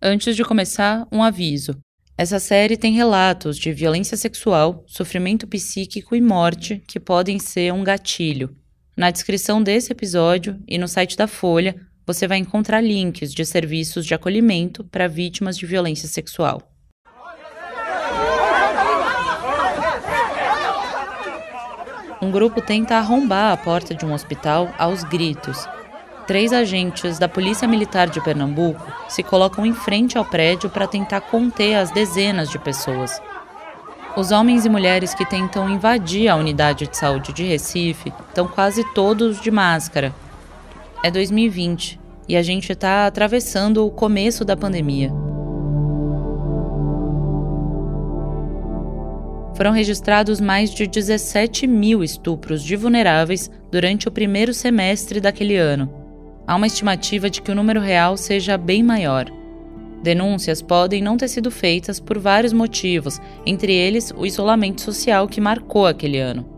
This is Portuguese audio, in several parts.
Antes de começar, um aviso. Essa série tem relatos de violência sexual, sofrimento psíquico e morte que podem ser um gatilho. Na descrição desse episódio e no site da Folha, você vai encontrar links de serviços de acolhimento para vítimas de violência sexual. Um grupo tenta arrombar a porta de um hospital aos gritos. Três agentes da Polícia Militar de Pernambuco se colocam em frente ao prédio para tentar conter as dezenas de pessoas. Os homens e mulheres que tentam invadir a unidade de saúde de Recife estão quase todos de máscara. É 2020 e a gente está atravessando o começo da pandemia. Foram registrados mais de 17 mil estupros de vulneráveis durante o primeiro semestre daquele ano. Há uma estimativa de que o número real seja bem maior. Denúncias podem não ter sido feitas por vários motivos, entre eles o isolamento social que marcou aquele ano.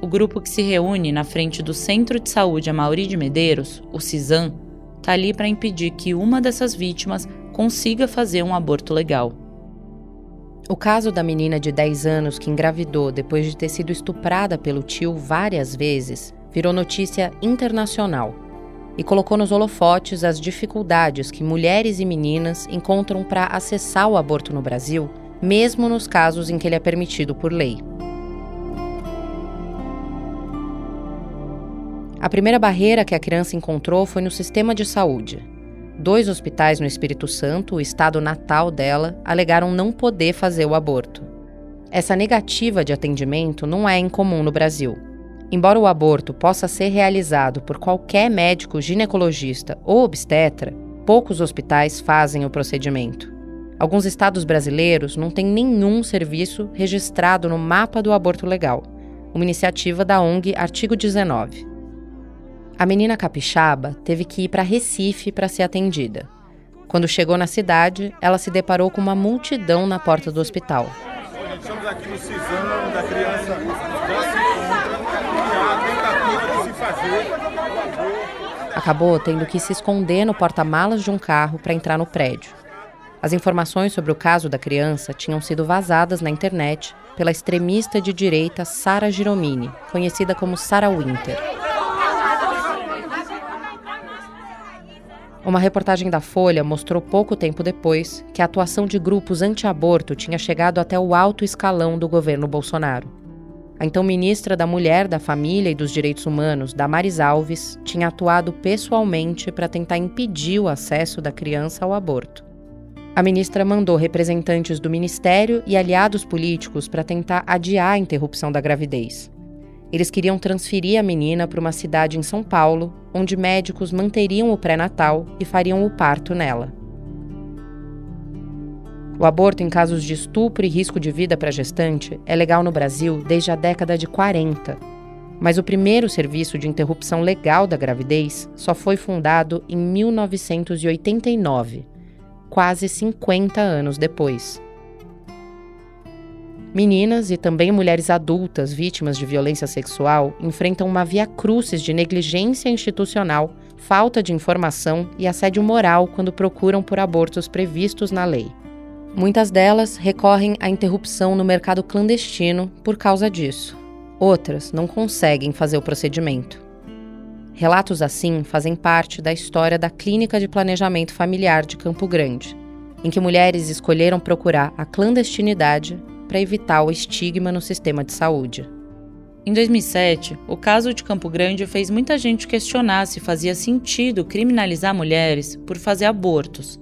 O grupo que se reúne na frente do Centro de Saúde Amauri de Medeiros, o CISAM, está ali para impedir que uma dessas vítimas consiga fazer um aborto legal. O caso da menina de 10 anos que engravidou depois de ter sido estuprada pelo tio várias vezes virou notícia internacional e colocou nos holofotes as dificuldades que mulheres e meninas encontram para acessar o aborto no Brasil, mesmo nos casos em que ele é permitido por lei. A primeira barreira que a criança encontrou foi no sistema de saúde. Dois hospitais no Espírito Santo, o estado natal dela, alegaram não poder fazer o aborto. Essa negativa de atendimento não é incomum no Brasil. Embora o aborto possa ser realizado por qualquer médico ginecologista ou obstetra, poucos hospitais fazem o procedimento. Alguns estados brasileiros não têm nenhum serviço registrado no mapa do aborto legal, uma iniciativa da ONG Artigo 19. A menina capixaba teve que ir para Recife para ser atendida. Quando chegou na cidade, ela se deparou com uma multidão na porta do hospital. Estamos aqui no CISAM da criança já se encontra e a tentativa de se fazer Acabou tendo que se esconder no porta-malas de um carro para entrar no prédio. As informações sobre o caso da criança tinham sido vazadas na internet pela extremista de direita Sara Giromini, conhecida como Sara Winter. Uma reportagem da Folha mostrou pouco tempo depois que a atuação de grupos anti-aborto tinha chegado até o alto escalão do governo Bolsonaro. A então ministra da Mulher, da Família e dos Direitos Humanos, Damares Alves, tinha atuado pessoalmente para tentar impedir o acesso da criança ao aborto. A ministra mandou representantes do ministério e aliados políticos para tentar adiar a interrupção da gravidez. Eles queriam transferir a menina para uma cidade em São Paulo, onde médicos manteriam o pré-natal e fariam o parto nela. O aborto em casos de estupro e risco de vida para gestante é legal no Brasil desde a década de 40. Mas o primeiro serviço de interrupção legal da gravidez só foi fundado em 1989, quase 50 anos depois. Meninas e também mulheres adultas vítimas de violência sexual enfrentam uma via crucis de negligência institucional, falta de informação e assédio moral quando procuram por abortos previstos na lei. Muitas delas recorrem à interrupção no mercado clandestino por causa disso. Outras não conseguem fazer o procedimento. Relatos assim fazem parte da história da Clínica de Planejamento Familiar de Campo Grande, em que mulheres escolheram procurar a clandestinidade para evitar o estigma no sistema de saúde. Em 2007, o caso de Campo Grande fez muita gente questionar se fazia sentido criminalizar mulheres por fazer abortos.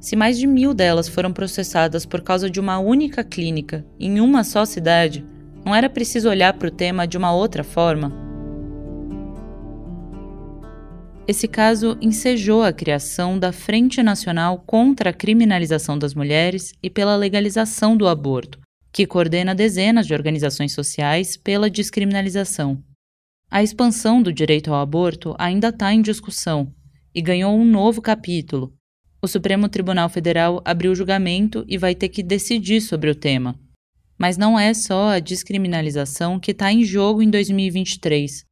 Se mais de mil delas foram processadas por causa de uma única clínica em uma só cidade, não era preciso olhar para o tema de uma outra forma? Esse caso ensejou a criação da Frente Nacional contra a Criminalização das Mulheres e pela Legalização do Aborto, que coordena dezenas de organizações sociais pela descriminalização. A expansão do direito ao aborto ainda está em discussão e ganhou um novo capítulo. O Supremo Tribunal Federal abriu julgamento e vai ter que decidir sobre o tema. Mas não é só a descriminalização que está em jogo em 2023.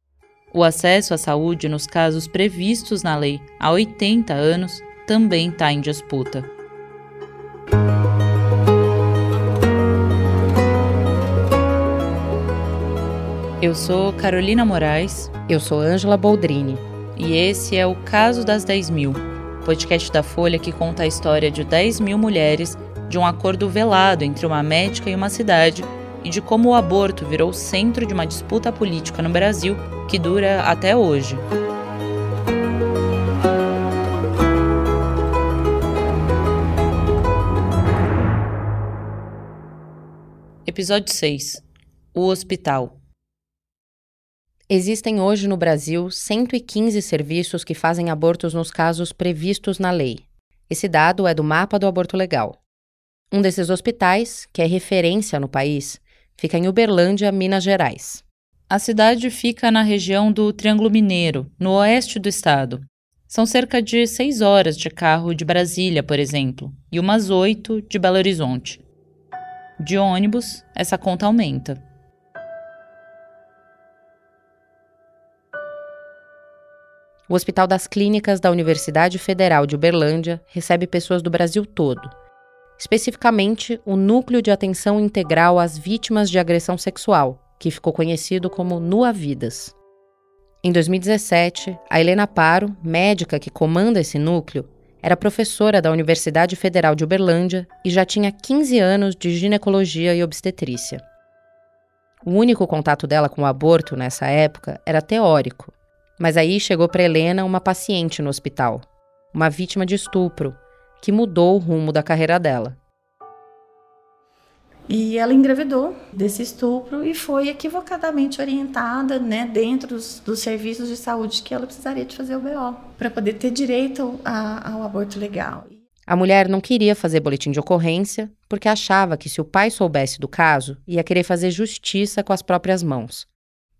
O acesso à saúde nos casos previstos na lei há 80 anos também está em disputa. Eu sou Carolina Moraes. Eu sou Ângela Boldrini. E esse é o Caso das 10 Mil, podcast da Folha que conta a história de 10 mil mulheres de um acordo velado entre uma médica e uma cidade e de como o aborto virou centro de uma disputa política no Brasil que dura até hoje. Episódio 6 O Hospital Existem hoje no Brasil 115 serviços que fazem abortos nos casos previstos na lei. Esse dado é do mapa do aborto legal. Um desses hospitais, que é referência no país, fica em Uberlândia, Minas Gerais. A cidade fica na região do Triângulo Mineiro, no oeste do estado. São cerca de seis horas de carro de Brasília, por exemplo, e umas oito de Belo Horizonte. De ônibus, essa conta aumenta. O Hospital das Clínicas da Universidade Federal de Uberlândia recebe pessoas do Brasil todo, especificamente o Núcleo de Atenção Integral às Vítimas de Agressão Sexual, que ficou conhecido como NUA Vidas. Em 2017, a Helena Paro, médica que comanda esse núcleo, era professora da Universidade Federal de Uberlândia e já tinha 15 anos de ginecologia e obstetrícia. O único contato dela com o aborto nessa época era teórico, mas aí chegou para Helena uma paciente no hospital, uma vítima de estupro, que mudou o rumo da carreira dela. E ela engravidou desse estupro e foi equivocadamente orientada, né, dentro dos, dos serviços de saúde que ela precisaria de fazer o BO para poder ter direito a, ao aborto legal. A mulher não queria fazer boletim de ocorrência porque achava que se o pai soubesse do caso, ia querer fazer justiça com as próprias mãos.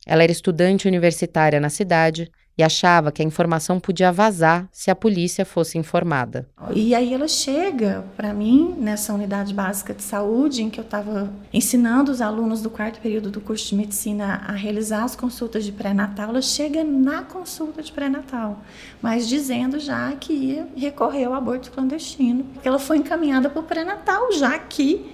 Ela era estudante universitária na cidade e achava que a informação podia vazar se a polícia fosse informada. E aí ela chega para mim nessa unidade básica de saúde em que eu estava ensinando os alunos do quarto período do curso de medicina a realizar as consultas de pré-natal. Ela chega na consulta de pré-natal, mas dizendo já que ia recorrer ao aborto clandestino, ela foi encaminhada para o pré-natal já que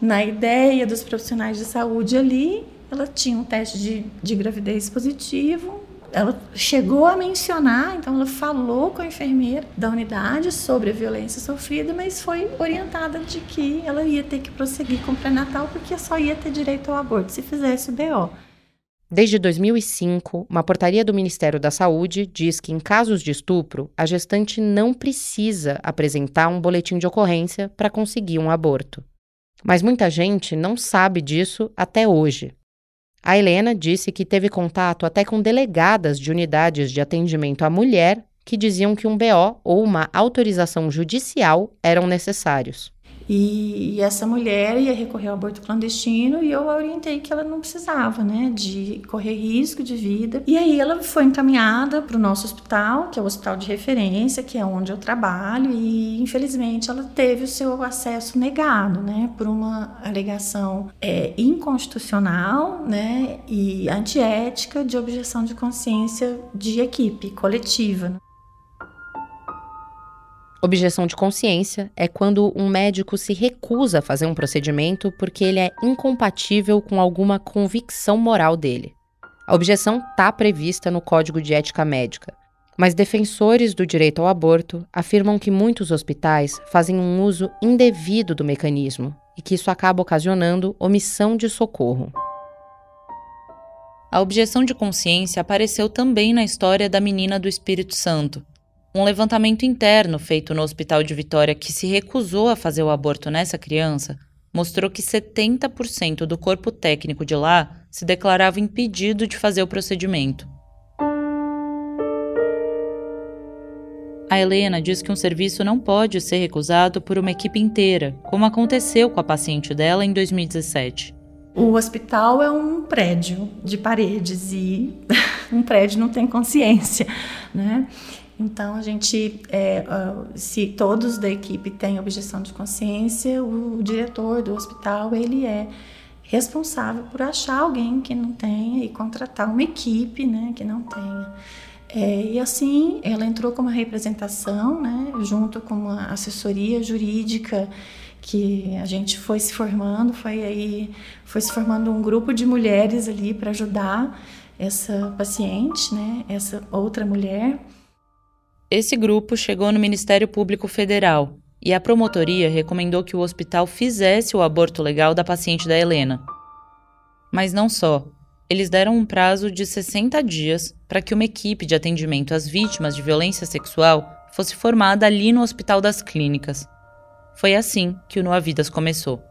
na ideia dos profissionais de saúde ali ela tinha um teste de, de gravidez positivo. Ela chegou a mencionar, então ela falou com a enfermeira da unidade sobre a violência sofrida, mas foi orientada de que ela ia ter que prosseguir com o pré-natal porque só ia ter direito ao aborto se fizesse o BO. Desde 2005, uma portaria do Ministério da Saúde diz que, em casos de estupro, a gestante não precisa apresentar um boletim de ocorrência para conseguir um aborto. Mas muita gente não sabe disso até hoje. A Helena disse que teve contato até com delegadas de unidades de atendimento à mulher que diziam que um BO ou uma autorização judicial eram necessários. E, e, essa mulher ia recorrer ao aborto clandestino e eu a orientei que ela não precisava, né, de correr risco de vida. E aí ela foi encaminhada para o nosso hospital, que é o hospital de referência, que é onde eu trabalho, e infelizmente ela teve o seu acesso negado, né, por uma alegação é, inconstitucional, né, e antiética de objeção de consciência de equipe coletiva. Objeção de consciência é quando um médico se recusa a fazer um procedimento porque ele é incompatível com alguma convicção moral dele. A objeção está prevista no Código de Ética Médica, mas defensores do direito ao aborto afirmam que muitos hospitais fazem um uso indevido do mecanismo e que isso acaba ocasionando omissão de socorro. A objeção de consciência apareceu também na história da menina do Espírito Santo, um levantamento interno feito no Hospital de Vitória que se recusou a fazer o aborto nessa criança mostrou que 70% do corpo técnico de lá se declarava impedido de fazer o procedimento. A Helena diz que um serviço não pode ser recusado por uma equipe inteira, como aconteceu com a paciente dela em 2017. O hospital é um prédio de paredes e um prédio não tem consciência, né? Então, a gente, é, se todos da equipe têm objeção de consciência, o diretor do hospital, ele é responsável por achar alguém que não tenha e contratar uma equipe, né, que não tenha É, e assim, ela entrou como representação, né, junto com uma assessoria jurídica que a gente foi se formando, foi aí foi se formando um grupo de mulheres ali para ajudar essa paciente, né, essa outra mulher. Esse grupo chegou no Ministério Público Federal e a promotoria recomendou que o hospital fizesse o aborto legal da paciente da Helena. Mas não só. Eles deram um prazo de 60 dias para que uma equipe de atendimento às vítimas de violência sexual fosse formada ali no Hospital das Clínicas. Foi assim que o Noa Vidas começou.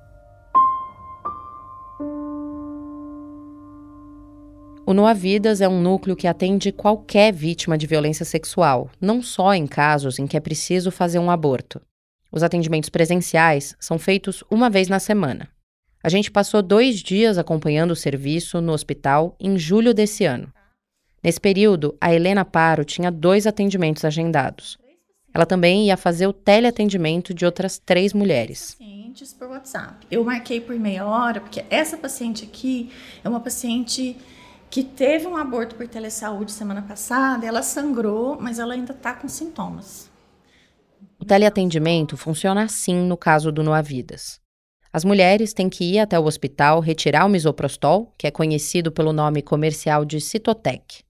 O Noa Vidas é um núcleo que atende qualquer vítima de violência sexual, não só em casos em que é preciso fazer um aborto. Os atendimentos presenciais são feitos uma vez na semana. A gente passou dois dias acompanhando o serviço no hospital em julho desse ano. Nesse período, a Helena Paro tinha dois atendimentos agendados. Ela também ia fazer o teleatendimento de outras três mulheres. Pacientes por WhatsApp. Eu marquei por meia hora, porque essa paciente aqui é uma paciente que teve um aborto por telesaúde semana passada, ela sangrou, mas ela ainda está com sintomas. O teleatendimento funciona assim no caso do Noavidas. As mulheres têm que ir até o hospital retirar o misoprostol, que é conhecido pelo nome comercial de Citotec.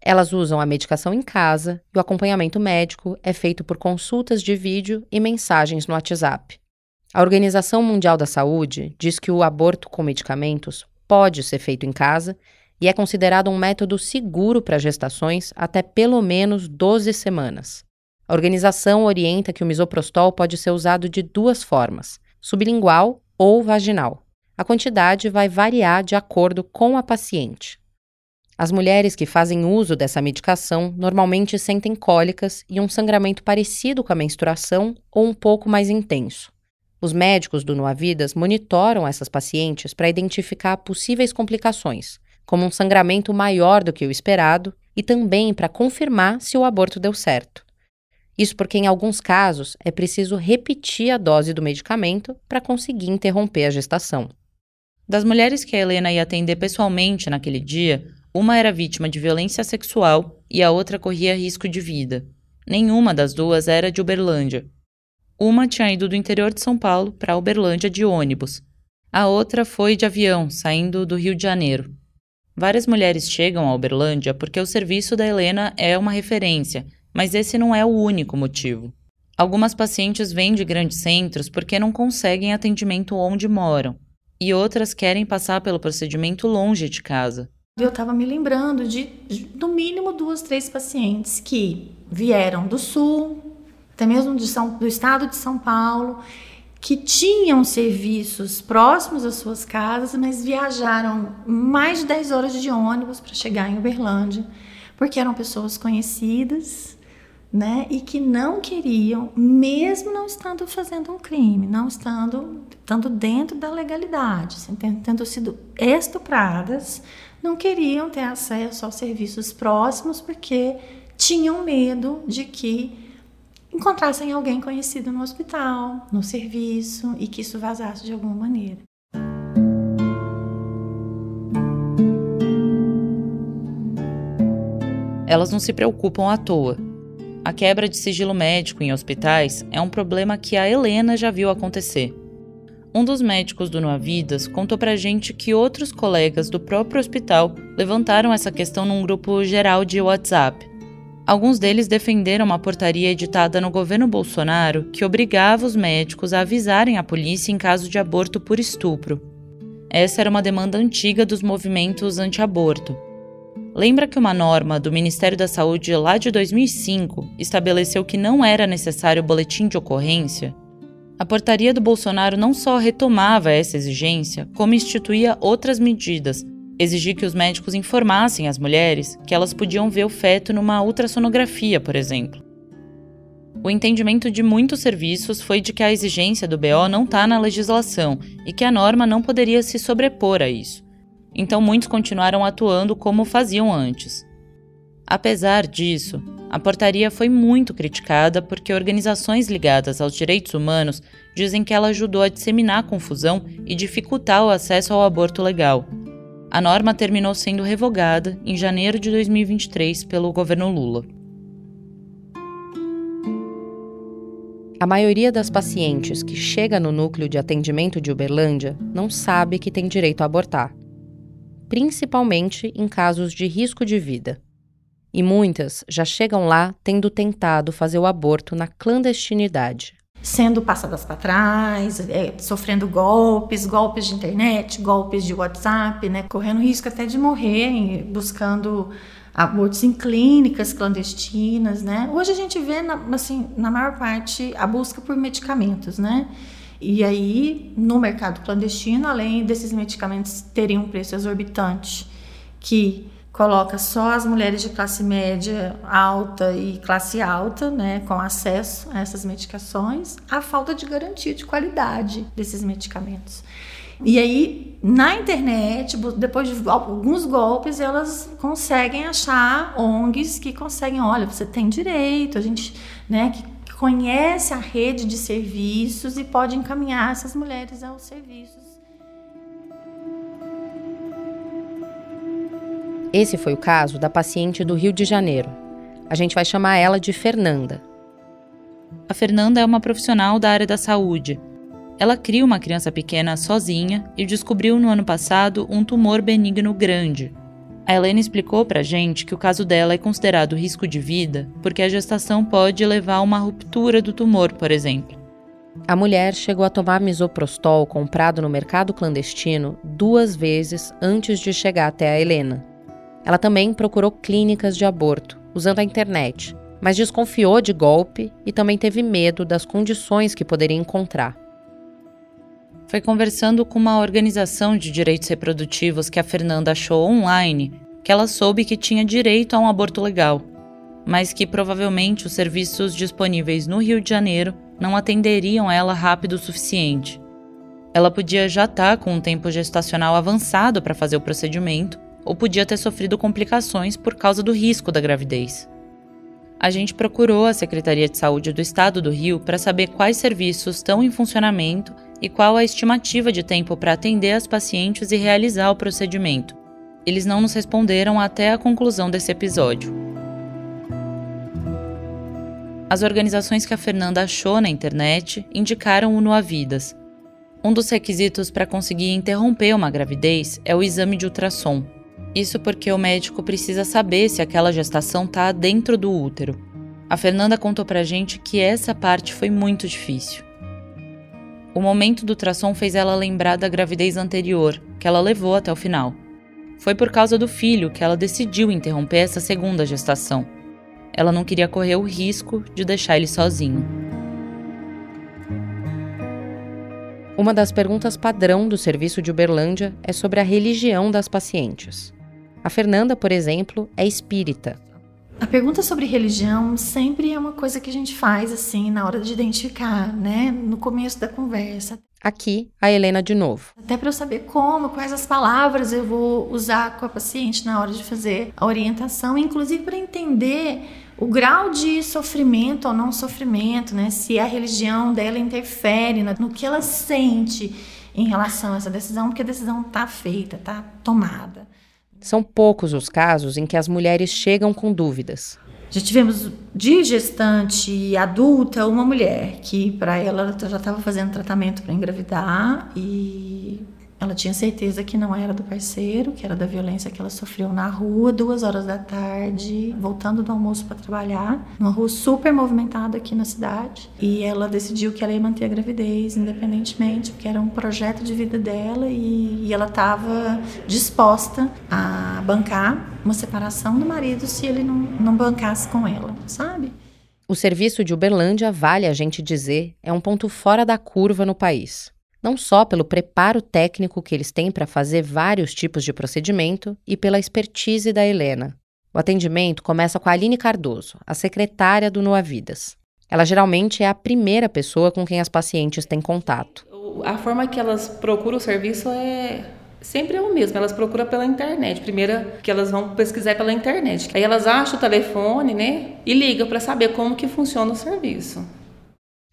Elas usam a medicação em casa e o acompanhamento médico é feito por consultas de vídeo e mensagens no WhatsApp. A Organização Mundial da Saúde diz que o aborto com medicamentos pode ser feito em casa e é considerado um método seguro para gestações até pelo menos 12 semanas. A organização orienta que o misoprostol pode ser usado de duas formas: sublingual ou vaginal. A quantidade vai variar de acordo com a paciente. As mulheres que fazem uso dessa medicação normalmente sentem cólicas e um sangramento parecido com a menstruação ou um pouco mais intenso. Os médicos do Nuavidas monitoram essas pacientes para identificar possíveis complicações, como um sangramento maior do que o esperado, e também para confirmar se o aborto deu certo. Isso porque, em alguns casos, é preciso repetir a dose do medicamento para conseguir interromper a gestação. Das mulheres que a Helena ia atender pessoalmente naquele dia, uma era vítima de violência sexual e a outra corria risco de vida. Nenhuma das duas era de Uberlândia. Uma tinha ido do interior de São Paulo para Uberlândia de ônibus. A outra foi de avião, saindo do Rio de Janeiro. Várias mulheres chegam a Uberlândia porque o serviço da Helena é uma referência, mas esse não é o único motivo. Algumas pacientes vêm de grandes centros porque não conseguem atendimento onde moram, e outras querem passar pelo procedimento longe de casa. Eu estava me lembrando de, de, no mínimo, duas, três pacientes que vieram do Sul, até mesmo São, do estado de São Paulo, que tinham serviços próximos às suas casas, mas viajaram mais de 10 horas de ônibus para chegar em Uberlândia, porque eram pessoas conhecidas, né, e que não queriam, mesmo não estando fazendo um crime, não estando, estando dentro da legalidade, tendo sido estupradas, não queriam ter acesso aos serviços próximos porque tinham medo de que encontrassem alguém conhecido no hospital, no serviço e que isso vazasse de alguma maneira. Elas não se preocupam à toa. A quebra de sigilo médico em hospitais é um problema que a Helena já viu acontecer. Um dos médicos do Noavidas contou pra gente que outros colegas do próprio hospital levantaram essa questão num grupo geral de WhatsApp. Alguns deles defenderam uma portaria editada no governo Bolsonaro que obrigava os médicos a avisarem a polícia em caso de aborto por estupro. Essa era uma demanda antiga dos movimentos anti-aborto. Lembra que uma norma do Ministério da Saúde lá de 2005 estabeleceu que não era necessário boletim de ocorrência? A portaria do Bolsonaro não só retomava essa exigência, como instituía outras medidas. Exigir que os médicos informassem as mulheres que elas podiam ver o feto numa ultrassonografia, por exemplo. O entendimento de muitos serviços foi de que a exigência do BO não está na legislação e que a norma não poderia se sobrepor a isso. Então muitos continuaram atuando como faziam antes. Apesar disso, a portaria foi muito criticada porque organizações ligadas aos direitos humanos dizem que ela ajudou a disseminar a confusão e dificultar o acesso ao aborto legal. A norma terminou sendo revogada em janeiro de 2023 pelo governo Lula. A maioria das pacientes que chega no núcleo de atendimento de Uberlândia não sabe que tem direito a abortar, principalmente em casos de risco de vida. E muitas já chegam lá tendo tentado fazer o aborto na clandestinidade. Sendo passadas para trás, é, sofrendo golpes, golpes de internet, golpes de WhatsApp, né, correndo risco até de morrer, buscando abortos em clínicas clandestinas, né? Hoje a gente vê, na, assim, na maior parte, a busca por medicamentos, né? E aí, no mercado clandestino, além desses medicamentos terem um preço exorbitante, que coloca só as mulheres de classe média alta e classe alta, né, com acesso a essas medicações, a falta de garantia de qualidade desses medicamentos. E aí, na internet, depois de alguns golpes, elas conseguem achar ONGs que conseguem, olha, você tem direito, a gente, né, que conhece a rede de serviços e pode encaminhar essas mulheres aos serviços. Esse foi o caso da paciente do Rio de Janeiro. A gente vai chamar ela de Fernanda. A Fernanda é uma profissional da área da saúde ela cria uma criança pequena sozinha e descobriu no ano passado um tumor benigno grande. A Helena explicou pra gente que o caso dela é considerado risco de vida porque a gestação pode levar a uma ruptura do tumor, por exemplo. A mulher chegou a tomar misoprostol comprado no mercado clandestino duas vezes antes de chegar até a Helena. Ela também procurou clínicas de aborto, usando a internet, mas desconfiou de golpe e também teve medo das condições que poderia encontrar foi conversando com uma organização de direitos reprodutivos que a Fernanda achou online que ela soube que tinha direito a um aborto legal, mas que provavelmente os serviços disponíveis no Rio de Janeiro não atenderiam ela rápido o suficiente. Ela podia já estar tá com um tempo gestacional avançado para fazer o procedimento, ou podia ter sofrido complicações por causa do risco da gravidez. A gente procurou a Secretaria de Saúde do Estado do Rio para saber quais serviços estão em funcionamento e qual a estimativa de tempo para atender as pacientes e realizar o procedimento. Eles não nos responderam até a conclusão desse episódio. As organizações que a Fernanda achou na internet indicaram o Noavidas. Um dos requisitos para conseguir interromper uma gravidez é o exame de ultrassom. Isso porque o médico precisa saber se aquela gestação está dentro do útero. A Fernanda contou pra gente que essa parte foi muito difícil. O momento do ultrassom fez ela lembrar da gravidez anterior, que ela levou até o final. Foi por causa do filho que ela decidiu interromper essa segunda gestação. Ela não queria correr o risco de deixar ele sozinho. Uma das perguntas padrão do serviço de Uberlândia é sobre a religião das pacientes. A Fernanda, por exemplo, é espírita a pergunta sobre religião sempre é uma coisa que a gente faz assim na hora de identificar, né? No começo da conversa. Aqui, a Helena de novo. Até para eu saber como, quais as palavras eu vou usar com a paciente na hora de fazer a orientação, inclusive para entender o grau de sofrimento ou não sofrimento, né? Se a religião dela interfere no que ela sente em relação a essa decisão, porque a decisão está feita, está tomada. São poucos os casos em que as mulheres chegam com dúvidas. Já tivemos de gestante adulta uma mulher que para ela já estava fazendo tratamento para engravidar e ela tinha certeza que não era do parceiro, que era da violência que ela sofreu na rua, duas horas da tarde, voltando do almoço para trabalhar, numa rua super movimentada aqui na cidade. E ela decidiu que ela ia manter a gravidez, independentemente, porque era um projeto de vida dela e, e ela estava disposta a bancar uma separação do marido se ele não, não bancasse com ela, sabe? O serviço de Uberlândia, vale a gente dizer, é um ponto fora da curva no país não só pelo preparo técnico que eles têm para fazer vários tipos de procedimento e pela expertise da Helena. O atendimento começa com a Aline Cardoso, a secretária do Noa Vidas. Ela geralmente é a primeira pessoa com quem as pacientes têm contato. A forma que elas procuram o serviço é sempre é o mesmo. Elas procuram pela internet. Primeiro que elas vão pesquisar pela internet. Aí elas acham o telefone, né? E ligam para saber como que funciona o serviço.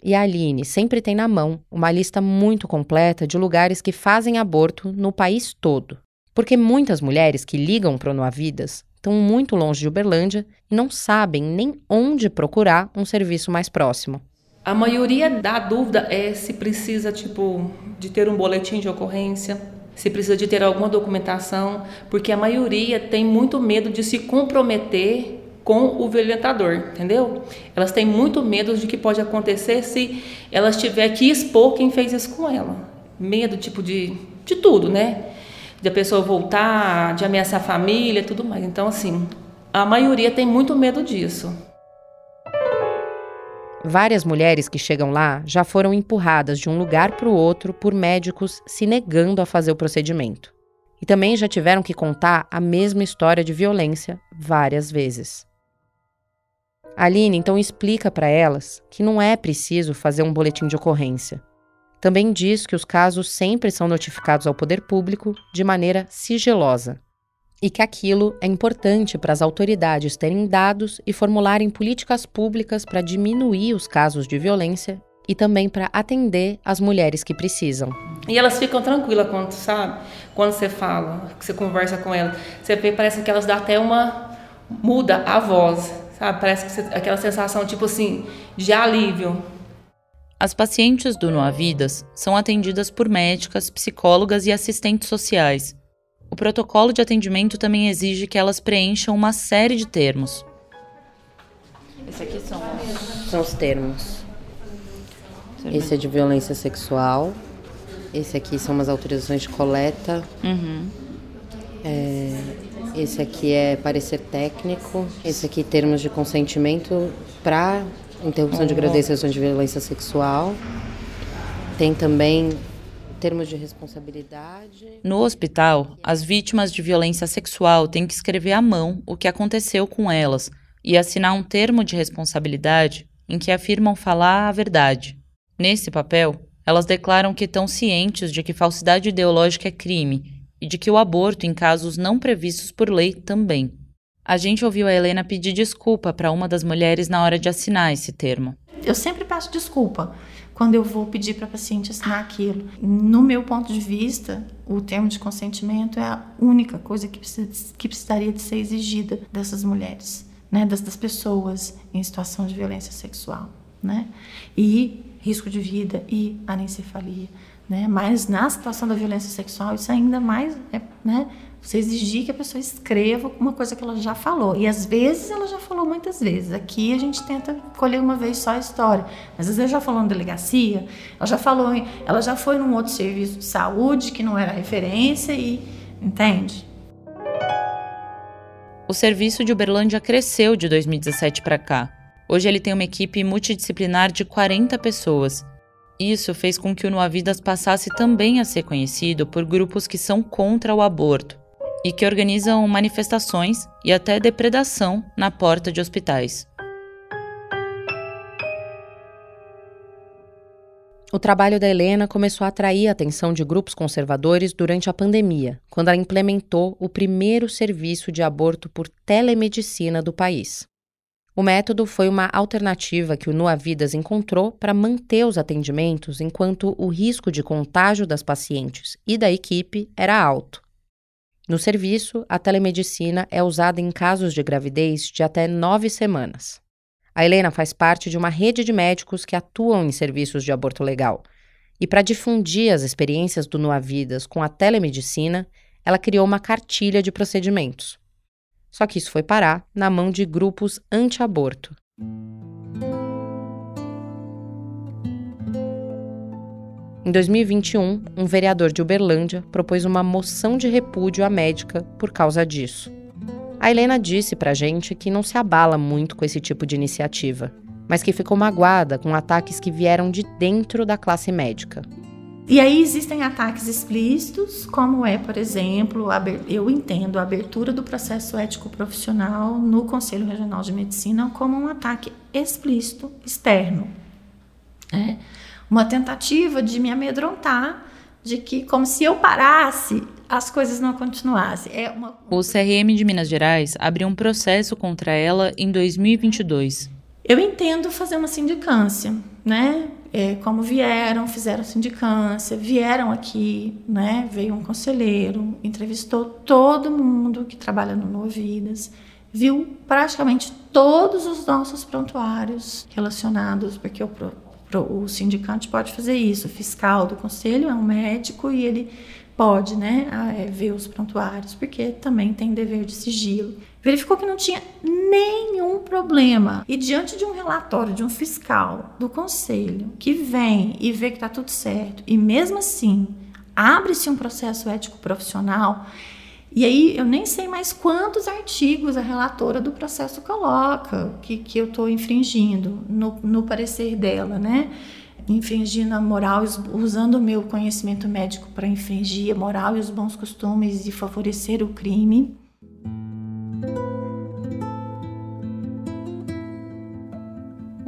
E a Aline sempre tem na mão uma lista muito completa de lugares que fazem aborto no país todo. Porque muitas mulheres que ligam para o Noavidas estão muito longe de Uberlândia e não sabem nem onde procurar um serviço mais próximo. A maioria da dúvida é se precisa, tipo, de ter um boletim de ocorrência, se precisa de ter alguma documentação, porque a maioria tem muito medo de se comprometer com o violentador, entendeu? Elas têm muito medo de que pode acontecer se elas tiver que expor quem fez isso com ela. Medo, tipo, de, de tudo, né? De a pessoa voltar, de ameaçar a família, tudo mais. Então, assim, a maioria tem muito medo disso. Várias mulheres que chegam lá já foram empurradas de um lugar para o outro por médicos se negando a fazer o procedimento. E também já tiveram que contar a mesma história de violência várias vezes. A Aline então explica para elas que não é preciso fazer um boletim de ocorrência. Também diz que os casos sempre são notificados ao poder público de maneira sigilosa e que aquilo é importante para as autoridades terem dados e formularem políticas públicas para diminuir os casos de violência e também para atender as mulheres que precisam. E elas ficam tranquilas quando, sabe? Quando você fala, que você conversa com elas, você vê, parece que elas dão até uma muda a voz, sabe? Parece que você, aquela sensação tipo assim de alívio. As pacientes do Noa Vidas são atendidas por médicas, psicólogas e assistentes sociais o protocolo de atendimento também exige que elas preencham uma série de termos. Esses aqui são, são os termos. Esse é de violência sexual. Esse aqui são umas autorizações de coleta. Uhum. É, esse aqui é parecer técnico. Esse aqui termos de consentimento para interrupção de gravidez e de violência sexual. Tem também termos de responsabilidade. No hospital, as vítimas de violência sexual têm que escrever à mão o que aconteceu com elas e assinar um termo de responsabilidade em que afirmam falar a verdade. Nesse papel, elas declaram que estão cientes de que falsidade ideológica é crime e de que o aborto em casos não previstos por lei também. A gente ouviu a Helena pedir desculpa para uma das mulheres na hora de assinar esse termo. Eu sempre peço desculpa quando eu vou pedir para a paciente assinar aquilo. No meu ponto de vista, o termo de consentimento é a única coisa que, precisa, que precisaria de ser exigida dessas mulheres, né, das, das pessoas em situação de violência sexual, né, e risco de vida e anencefalia, né, mas na situação da violência sexual isso é ainda mais, é, né, você exigir que a pessoa escreva uma coisa que ela já falou. E às vezes ela já falou muitas vezes. Aqui a gente tenta colher uma vez só a história. Mas às vezes já falou na delegacia, ela já falou, ela já foi num outro serviço de saúde que não era referência e entende? O serviço de Uberlândia cresceu de 2017 para cá. Hoje ele tem uma equipe multidisciplinar de 40 pessoas. Isso fez com que o Noavidas passasse também a ser conhecido por grupos que são contra o aborto, e que organizam manifestações e até depredação na porta de hospitais. O trabalho da Helena começou a atrair a atenção de grupos conservadores durante a pandemia, quando ela implementou o primeiro serviço de aborto por telemedicina do país. O método foi uma alternativa que o Nua Vidas encontrou para manter os atendimentos enquanto o risco de contágio das pacientes e da equipe era alto. No serviço, a telemedicina é usada em casos de gravidez de até nove semanas. A Helena faz parte de uma rede de médicos que atuam em serviços de aborto legal. E para difundir as experiências do Noa Vidas com a telemedicina, ela criou uma cartilha de procedimentos. Só que isso foi parar na mão de grupos anti-aborto. Em 2021, um vereador de Uberlândia propôs uma moção de repúdio à médica por causa disso. A Helena disse pra gente que não se abala muito com esse tipo de iniciativa, mas que ficou magoada com ataques que vieram de dentro da classe médica. E aí existem ataques explícitos, como é, por exemplo, eu entendo a abertura do processo ético profissional no Conselho Regional de Medicina como um ataque explícito externo. É uma tentativa de me amedrontar, de que como se eu parasse, as coisas não continuassem. É uma... O CRM de Minas Gerais abriu um processo contra ela em 2022. Eu entendo fazer uma sindicância, né? É, como vieram, fizeram sindicância, vieram aqui, né? Veio um conselheiro, entrevistou todo mundo que trabalha no Novidas, viu praticamente todos os nossos prontuários relacionados, porque o, o sindicante pode fazer isso, o fiscal do conselho é um médico e ele pode né, é, ver os prontuários, porque também tem dever de sigilo. Verificou que não tinha nenhum problema. E diante de um relatório de um fiscal do conselho que vem e vê que está tudo certo, e mesmo assim abre-se um processo ético profissional, e aí eu nem sei mais quantos artigos a relatora do processo coloca que, que eu estou infringindo no, no parecer dela, né? infringindo a moral, usando o meu conhecimento médico para infringir a moral e os bons costumes e favorecer o crime.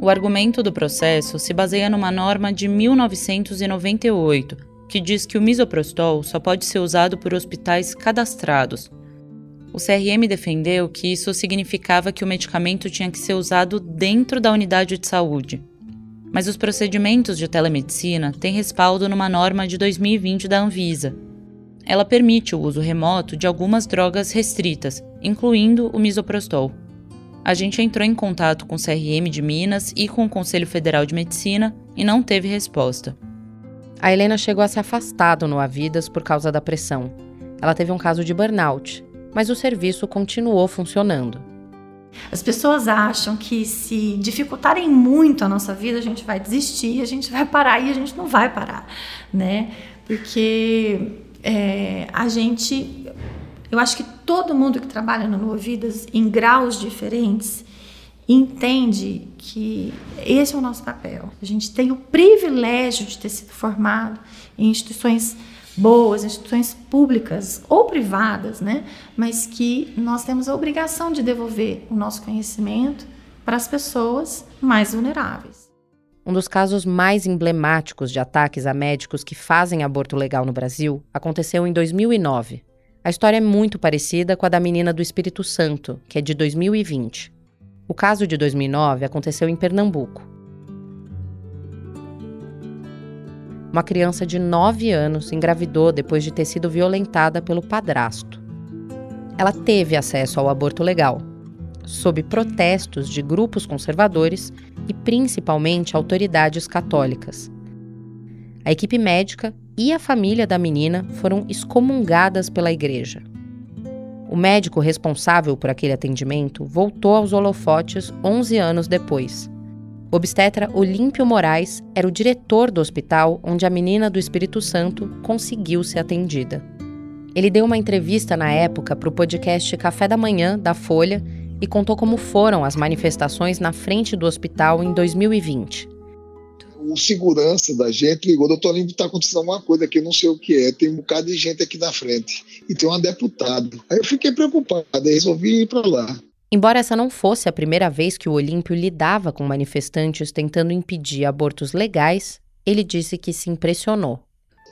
O argumento do processo se baseia numa norma de 1998, que diz que o misoprostol só pode ser usado por hospitais cadastrados. O CRM defendeu que isso significava que o medicamento tinha que ser usado dentro da unidade de saúde mas os procedimentos de telemedicina têm respaldo numa norma de 2020 da Anvisa. Ela permite o uso remoto de algumas drogas restritas, incluindo o misoprostol. A gente entrou em contato com o CRM de Minas e com o Conselho Federal de Medicina e não teve resposta. A Helena chegou a se afastar do Noavidas por causa da pressão. Ela teve um caso de burnout, mas o serviço continuou funcionando. As pessoas acham que se dificultarem muito a nossa vida, a gente vai desistir, a gente vai parar e a gente não vai parar, né? Porque é, a gente, eu acho que todo mundo que trabalha no Ouvidas em graus diferentes entende que esse é o nosso papel. A gente tem o privilégio de ter sido formado em instituições boas, instituições públicas ou privadas, né? Mas que nós temos a obrigação de devolver o nosso conhecimento para as pessoas mais vulneráveis. Um dos casos mais emblemáticos de ataques a médicos que fazem aborto legal no Brasil aconteceu em 2009. A história é muito parecida com a da menina do Espírito Santo, que é de 2020. O caso de 2009 aconteceu em Pernambuco. uma criança de 9 anos engravidou depois de ter sido violentada pelo padrasto. Ela teve acesso ao aborto legal, sob protestos de grupos conservadores e principalmente autoridades católicas. A equipe médica e a família da menina foram excomungadas pela igreja. O médico responsável por aquele atendimento voltou aos holofotes 11 anos depois o obstetra Olímpio Moraes era o diretor do hospital onde a menina do Espírito Santo conseguiu ser atendida. Ele deu uma entrevista na época para o podcast Café da Manhã da Folha e contou como foram as manifestações na frente do hospital em 2020. O segurança da gente ligou, doutor Olímpio, está acontecendo alguma coisa aqui, eu não sei o que é, tem um bocado de gente aqui na frente e tem uma deputada. Aí eu fiquei preocupado, e resolvi ir para lá. Embora essa não fosse a primeira vez que o Olímpio lidava com manifestantes tentando impedir abortos legais, ele disse que se impressionou.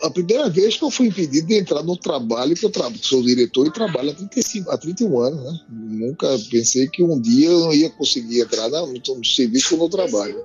A primeira vez que eu fui impedido de entrar no trabalho, que eu tra sou diretor e trabalho há, 35, há 31 anos, né? Nunca pensei que um dia eu ia conseguir entrar no, no serviço ou no trabalho.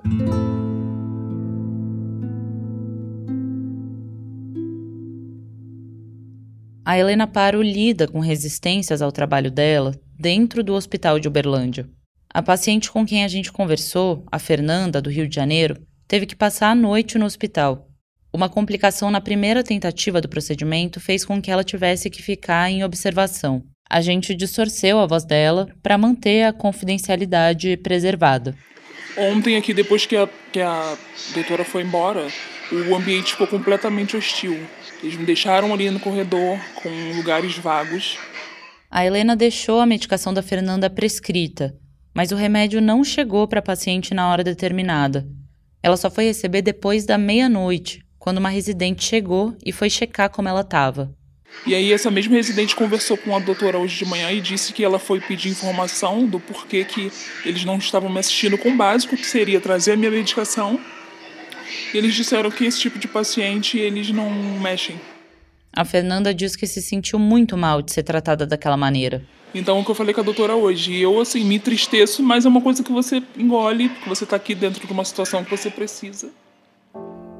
A Helena Paro lida com resistências ao trabalho dela dentro do hospital de Uberlândia. A paciente com quem a gente conversou, a Fernanda, do Rio de Janeiro, teve que passar a noite no hospital. Uma complicação na primeira tentativa do procedimento fez com que ela tivesse que ficar em observação. A gente distorceu a voz dela para manter a confidencialidade preservada. Ontem, aqui, depois que a, que a doutora foi embora, o ambiente ficou completamente hostil. Eles me deixaram ali no corredor, com lugares vagos, a Helena deixou a medicação da Fernanda prescrita, mas o remédio não chegou para a paciente na hora determinada. Ela só foi receber depois da meia-noite, quando uma residente chegou e foi checar como ela estava. E aí essa mesma residente conversou com a doutora hoje de manhã e disse que ela foi pedir informação do porquê que eles não estavam me assistindo com o básico, que seria trazer a minha medicação. E eles disseram que esse tipo de paciente eles não mexem. A Fernanda diz que se sentiu muito mal de ser tratada daquela maneira. Então, o que eu falei com a doutora hoje, eu, assim, me entristeço, mas é uma coisa que você engole, porque você está aqui dentro de uma situação que você precisa.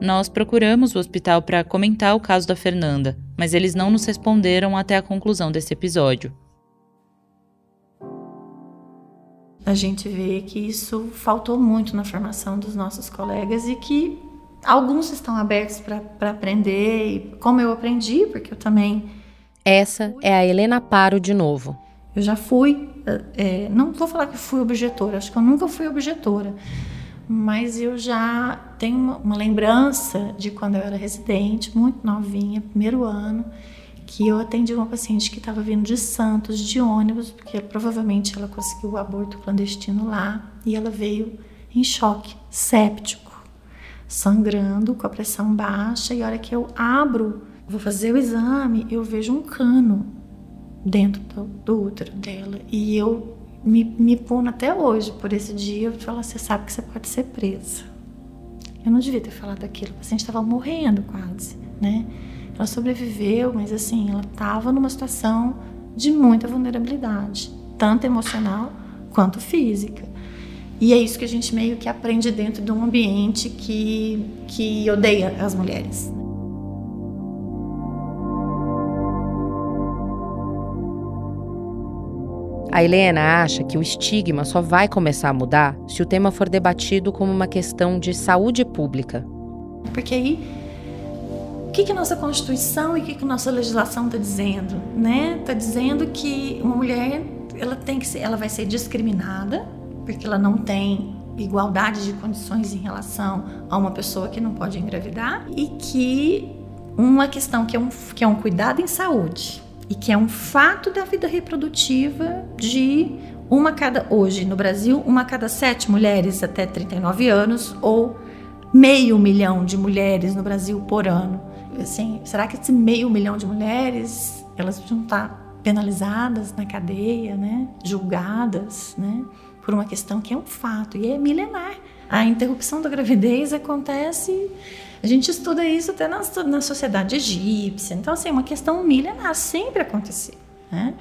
Nós procuramos o hospital para comentar o caso da Fernanda, mas eles não nos responderam até a conclusão desse episódio. A gente vê que isso faltou muito na formação dos nossos colegas e que alguns estão abertos para aprender, e como eu aprendi, porque eu também. Essa é a Helena Paro de novo. Eu já fui, é, não vou falar que fui objetora, acho que eu nunca fui objetora, mas eu já tenho uma, uma lembrança de quando eu era residente, muito novinha, primeiro ano, que eu atendi uma paciente que estava vindo de Santos de ônibus, porque provavelmente ela conseguiu o aborto clandestino lá, e ela veio em choque, séptico, sangrando, com a pressão baixa, e a hora que eu abro, vou fazer o exame, eu vejo um cano dentro do, do útero dela, e eu me, me puno até hoje por esse dia. Eu falo, você sabe que você pode ser presa. Eu não devia ter falado aquilo. O paciente estava morrendo quase, né? Ela sobreviveu, mas assim, ela estava numa situação de muita vulnerabilidade, tanto emocional quanto física. E é isso que a gente meio que aprende dentro de um ambiente que, que odeia as mulheres. A Helena acha que o estigma só vai começar a mudar se o tema for debatido como uma questão de saúde pública. Porque aí, o que, que nossa Constituição e o que, que nossa legislação está dizendo? Né? Está dizendo que uma mulher ela tem que ser, ela vai ser discriminada porque ela não tem igualdade de condições em relação a uma pessoa que não pode engravidar e que uma questão que é um, que é um cuidado em saúde e que é um fato da vida reprodutiva de uma cada hoje no Brasil, uma cada sete mulheres até 39 anos ou meio milhão de mulheres no Brasil por ano. Assim, será que esse meio milhão de mulheres elas vão estar penalizadas na cadeia, né? Julgadas, né? Por uma questão que é um fato e é milenar. A interrupção da gravidez acontece a gente estuda isso até na, na sociedade egípcia. Então, assim, é uma questão milenar, sempre aconteceu. Né?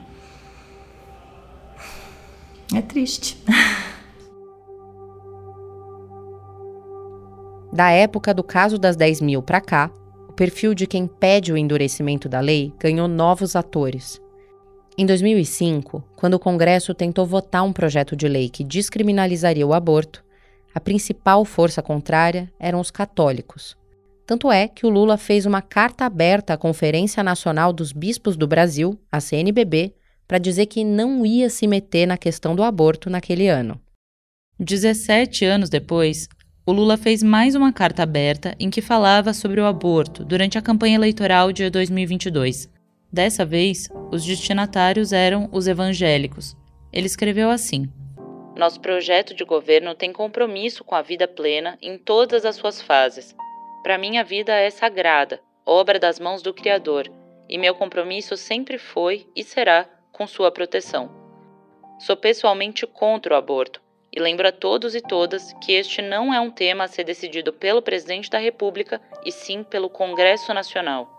É triste. Da época do caso das 10 mil para cá, o perfil de quem pede o endurecimento da lei ganhou novos atores. Em 2005, quando o Congresso tentou votar um projeto de lei que descriminalizaria o aborto, a principal força contrária eram os católicos, tanto é que o Lula fez uma carta aberta à Conferência Nacional dos Bispos do Brasil, a CNBB, para dizer que não ia se meter na questão do aborto naquele ano. 17 anos depois, o Lula fez mais uma carta aberta em que falava sobre o aborto durante a campanha eleitoral de 2022. Dessa vez, os destinatários eram os evangélicos. Ele escreveu assim: Nosso projeto de governo tem compromisso com a vida plena em todas as suas fases para mim, a vida é sagrada, obra das mãos do Criador, e meu compromisso sempre foi e será com sua proteção. Sou pessoalmente contra o aborto e lembro a todos e todas que este não é um tema a ser decidido pelo presidente da República e sim pelo Congresso Nacional.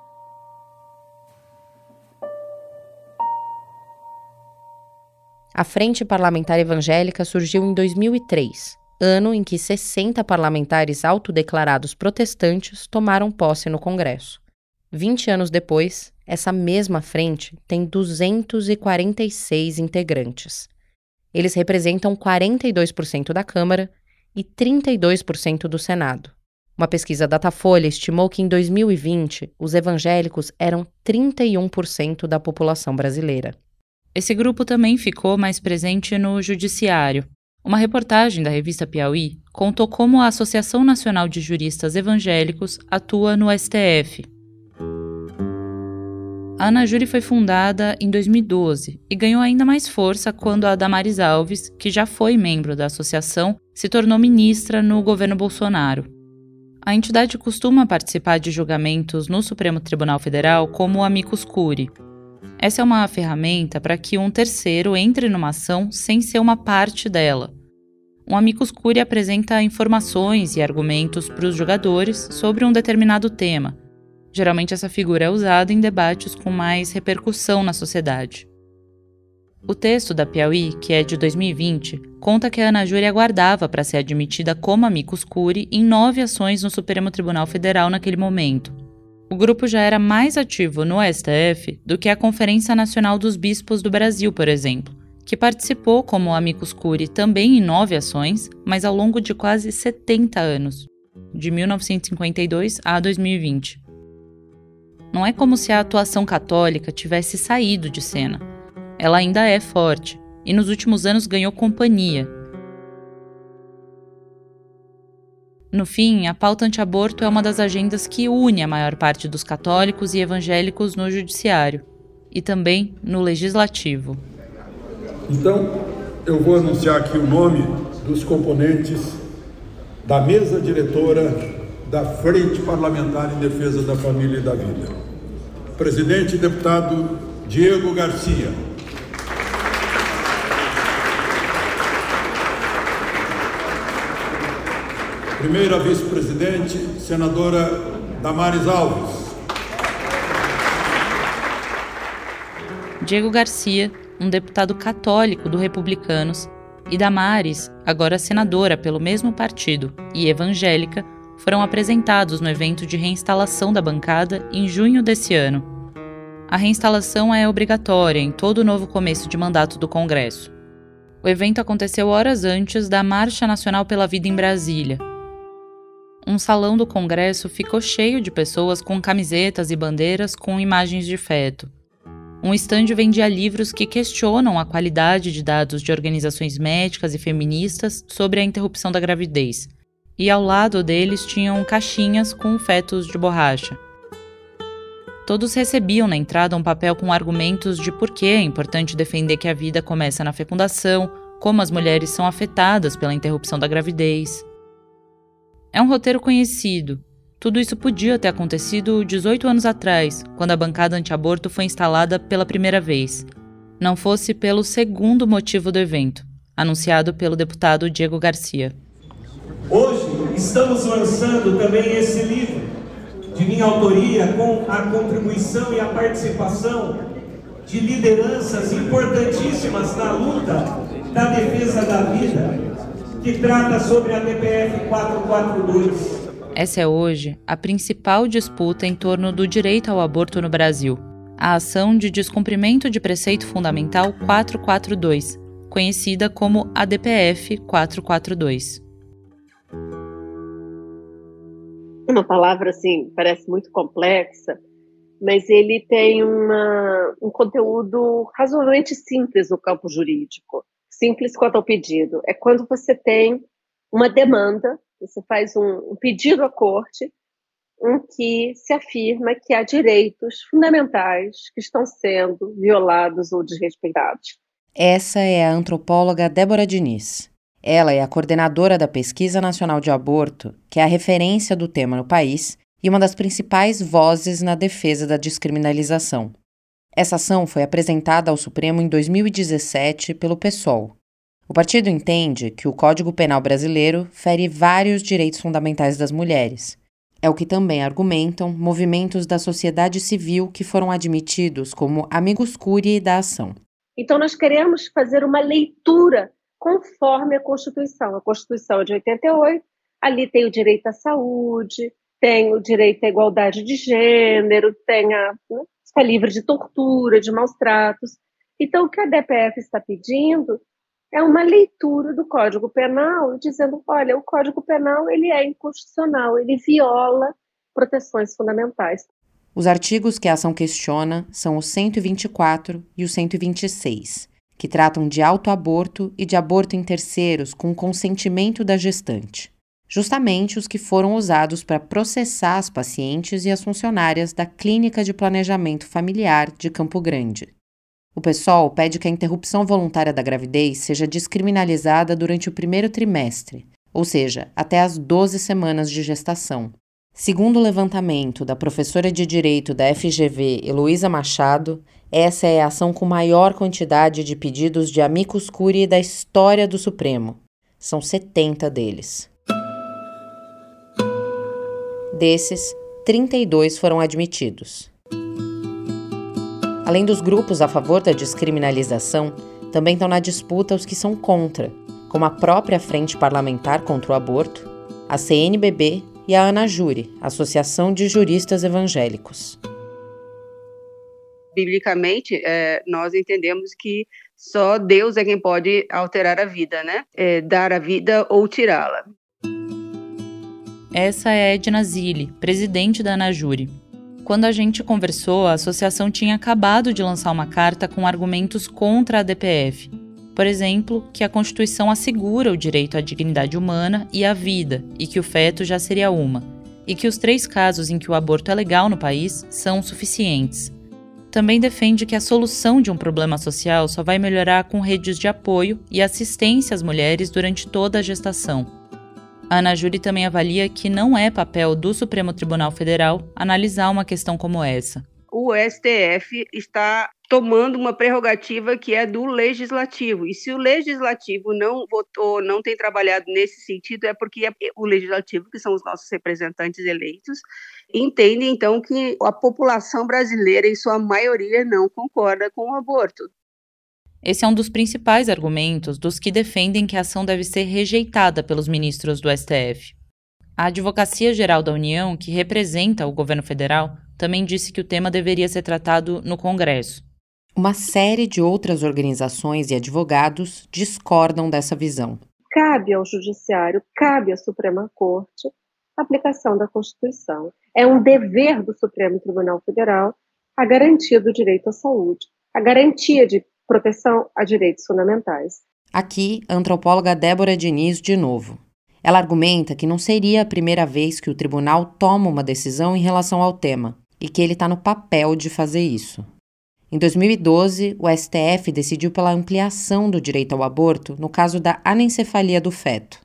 A Frente Parlamentar Evangélica surgiu em 2003 ano em que 60 parlamentares autodeclarados protestantes tomaram posse no Congresso. 20 anos depois, essa mesma frente tem 246 integrantes. Eles representam 42% da Câmara e 32% do Senado. Uma pesquisa Datafolha estimou que em 2020 os evangélicos eram 31% da população brasileira. Esse grupo também ficou mais presente no judiciário, uma reportagem da revista Piauí contou como a Associação Nacional de Juristas Evangélicos atua no STF. A Ana Júri foi fundada em 2012 e ganhou ainda mais força quando a Damares Alves, que já foi membro da associação, se tornou ministra no governo Bolsonaro. A entidade costuma participar de julgamentos no Supremo Tribunal Federal como amicus curiae, essa é uma ferramenta para que um terceiro entre numa ação sem ser uma parte dela. Um amicus curiae apresenta informações e argumentos para os jogadores sobre um determinado tema. Geralmente essa figura é usada em debates com mais repercussão na sociedade. O texto da Piauí, que é de 2020, conta que a Ana Júlia aguardava para ser admitida como amicus curiae em nove ações no Supremo Tribunal Federal naquele momento. O grupo já era mais ativo no STF do que a Conferência Nacional dos Bispos do Brasil, por exemplo, que participou como amicus curiae também em nove ações, mas ao longo de quase 70 anos, de 1952 a 2020. Não é como se a atuação católica tivesse saído de cena ela ainda é forte e nos últimos anos ganhou companhia. No fim, a pauta anti-aborto é uma das agendas que une a maior parte dos católicos e evangélicos no judiciário e também no legislativo. Então, eu vou anunciar aqui o nome dos componentes da mesa diretora da Frente Parlamentar em Defesa da Família e da Vida. Presidente e deputado Diego Garcia. Primeira vice-presidente, senadora Damares Alves. Diego Garcia, um deputado católico do Republicanos, e Damares, agora senadora pelo mesmo partido e evangélica, foram apresentados no evento de reinstalação da bancada em junho desse ano. A reinstalação é obrigatória em todo novo começo de mandato do Congresso. O evento aconteceu horas antes da Marcha Nacional pela Vida em Brasília, um salão do Congresso ficou cheio de pessoas com camisetas e bandeiras com imagens de feto. Um estande vendia livros que questionam a qualidade de dados de organizações médicas e feministas sobre a interrupção da gravidez. E ao lado deles tinham caixinhas com fetos de borracha. Todos recebiam na entrada um papel com argumentos de por que é importante defender que a vida começa na fecundação, como as mulheres são afetadas pela interrupção da gravidez. É um roteiro conhecido. Tudo isso podia ter acontecido 18 anos atrás, quando a bancada anti-aborto foi instalada pela primeira vez. Não fosse pelo segundo motivo do evento, anunciado pelo deputado Diego Garcia. Hoje estamos lançando também esse livro de minha autoria com a contribuição e a participação de lideranças importantíssimas na luta da defesa da vida que trata sobre a DPF 442. Essa é hoje a principal disputa em torno do direito ao aborto no Brasil. A ação de descumprimento de preceito fundamental 442, conhecida como ADPF 442. Uma palavra assim, parece muito complexa, mas ele tem uma, um conteúdo razoavelmente simples no campo jurídico simples quanto ao pedido. É quando você tem uma demanda, você faz um, um pedido à corte em que se afirma que há direitos fundamentais que estão sendo violados ou desrespeitados. Essa é a antropóloga Débora Diniz. Ela é a coordenadora da Pesquisa Nacional de Aborto, que é a referência do tema no país e uma das principais vozes na defesa da descriminalização. Essa ação foi apresentada ao Supremo em 2017 pelo PSOL. O partido entende que o Código Penal brasileiro fere vários direitos fundamentais das mulheres. É o que também argumentam movimentos da sociedade civil que foram admitidos como amigos curiae da ação. Então, nós queremos fazer uma leitura conforme a Constituição. A Constituição é de 88, ali tem o direito à saúde, tem o direito à igualdade de gênero, tem a, né, está livre de tortura, de maus tratos. Então, o que a DPF está pedindo é uma leitura do Código Penal dizendo, olha, o Código Penal ele é inconstitucional, ele viola proteções fundamentais. Os artigos que a ação questiona são o 124 e o 126, que tratam de autoaborto e de aborto em terceiros com consentimento da gestante justamente os que foram usados para processar as pacientes e as funcionárias da Clínica de Planejamento Familiar de Campo Grande. O PSOL pede que a interrupção voluntária da gravidez seja descriminalizada durante o primeiro trimestre, ou seja, até as 12 semanas de gestação. Segundo o levantamento da professora de Direito da FGV, Heloísa Machado, essa é a ação com maior quantidade de pedidos de amicus curiae da história do Supremo. São 70 deles. Desses, 32 foram admitidos. Além dos grupos a favor da descriminalização, Também estão na disputa os que são contra, como a própria Frente Parlamentar contra o Aborto, a CNBB e a ANAJURE, Associação de Juristas Evangélicos. Biblicamente, é, nós entendemos que só Deus é quem pode alterar a vida, né? É, dar a vida ou tirá-la. Essa é Edna Zilli, presidente da ANAJURE. Quando a gente conversou, a associação tinha acabado de lançar uma carta com argumentos contra a DPF. Por exemplo, que a Constituição assegura o direito à dignidade humana e à vida, e que o feto já seria uma, e que os três casos em que o aborto é legal no país são suficientes. Também defende que a solução de um problema social só vai melhorar com redes de apoio e assistência às mulheres durante toda a gestação. A Ana Júri também avalia que não é papel do Supremo Tribunal Federal analisar uma questão como essa o STF está tomando uma prerrogativa que é do legislativo. E se o legislativo não votou, não tem trabalhado nesse sentido, é porque é o legislativo, que são os nossos representantes eleitos, entende então que a população brasileira, em sua maioria, não concorda com o aborto. Esse é um dos principais argumentos dos que defendem que a ação deve ser rejeitada pelos ministros do STF. A Advocacia Geral da União, que representa o governo federal, também disse que o tema deveria ser tratado no Congresso. Uma série de outras organizações e advogados discordam dessa visão. Cabe ao Judiciário, cabe à Suprema Corte a aplicação da Constituição. É um dever do Supremo Tribunal Federal a garantia do direito à saúde, a garantia de proteção a direitos fundamentais. Aqui, a antropóloga Débora Diniz de novo. Ela argumenta que não seria a primeira vez que o tribunal toma uma decisão em relação ao tema, e que ele está no papel de fazer isso. Em 2012, o STF decidiu pela ampliação do direito ao aborto no caso da anencefalia do feto.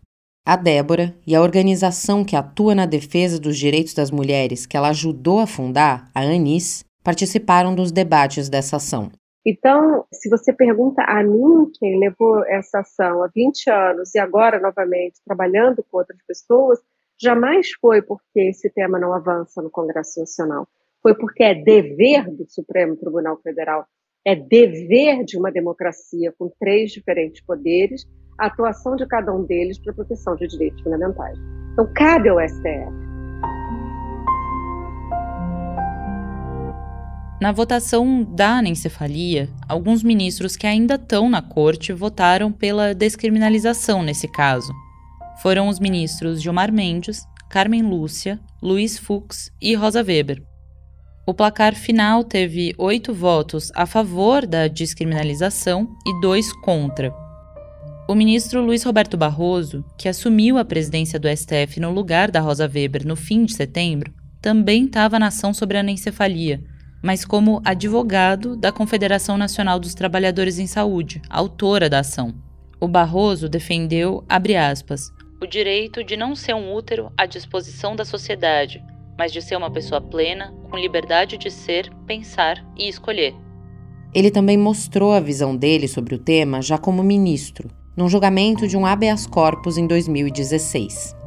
A Débora e a organização que atua na defesa dos direitos das mulheres que ela ajudou a fundar, a ANIS, participaram dos debates dessa ação. Então, se você pergunta a mim, quem levou essa ação há 20 anos e agora novamente trabalhando com outras pessoas, jamais foi porque esse tema não avança no Congresso Nacional foi porque é dever do Supremo Tribunal Federal, é dever de uma democracia com três diferentes poderes, a atuação de cada um deles para a proteção de direitos fundamentais. Então, cabe ao STF. Na votação da anencefalia, alguns ministros que ainda estão na corte votaram pela descriminalização nesse caso. Foram os ministros Gilmar Mendes, Carmen Lúcia, Luiz Fux e Rosa Weber. O placar final teve oito votos a favor da descriminalização e dois contra. O ministro Luiz Roberto Barroso, que assumiu a presidência do STF no lugar da Rosa Weber no fim de setembro, também estava na ação sobre a anencefalia, mas como advogado da Confederação Nacional dos Trabalhadores em Saúde, autora da ação. O Barroso defendeu, aspas, o direito de não ser um útero à disposição da sociedade, mas de ser uma pessoa plena, com liberdade de ser, pensar e escolher. Ele também mostrou a visão dele sobre o tema já como ministro, num julgamento de um habeas corpus em 2016.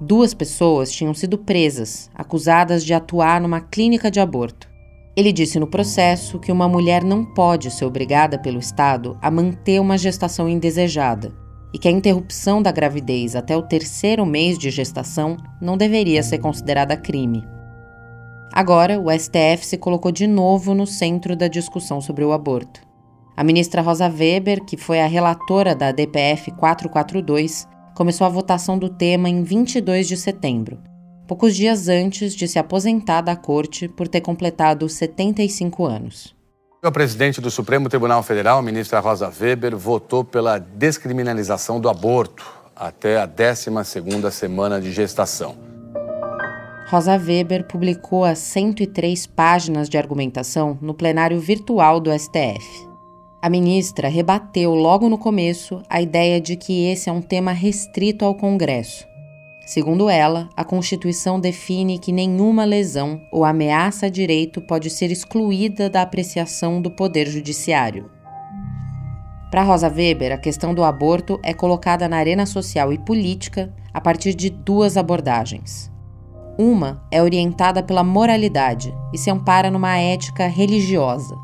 Duas pessoas tinham sido presas, acusadas de atuar numa clínica de aborto. Ele disse no processo que uma mulher não pode ser obrigada pelo Estado a manter uma gestação indesejada e que a interrupção da gravidez até o terceiro mês de gestação não deveria ser considerada crime. Agora, o STF se colocou de novo no centro da discussão sobre o aborto. A ministra Rosa Weber, que foi a relatora da DPF 442, começou a votação do tema em 22 de setembro, poucos dias antes de se aposentar da corte por ter completado 75 anos. A presidente do Supremo Tribunal Federal, ministra Rosa Weber, votou pela descriminalização do aborto até a 12ª semana de gestação. Rosa Weber publicou as 103 páginas de argumentação no plenário virtual do STF. A ministra rebateu logo no começo a ideia de que esse é um tema restrito ao Congresso Segundo ela, a Constituição define que nenhuma lesão ou ameaça a direito pode ser excluída da apreciação do Poder Judiciário. Para Rosa Weber, a questão do aborto é colocada na arena social e política a partir de duas abordagens. Uma é orientada pela moralidade e se ampara numa ética religiosa.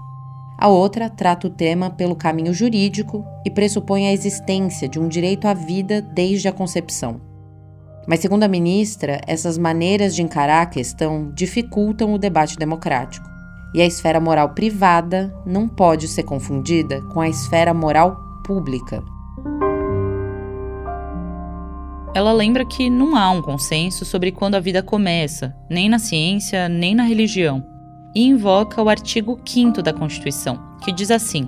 A outra trata o tema pelo caminho jurídico e pressupõe a existência de um direito à vida desde a concepção. Mas, segundo a ministra, essas maneiras de encarar a questão dificultam o debate democrático. E a esfera moral privada não pode ser confundida com a esfera moral pública. Ela lembra que não há um consenso sobre quando a vida começa, nem na ciência, nem na religião, e invoca o artigo 5 da Constituição, que diz assim: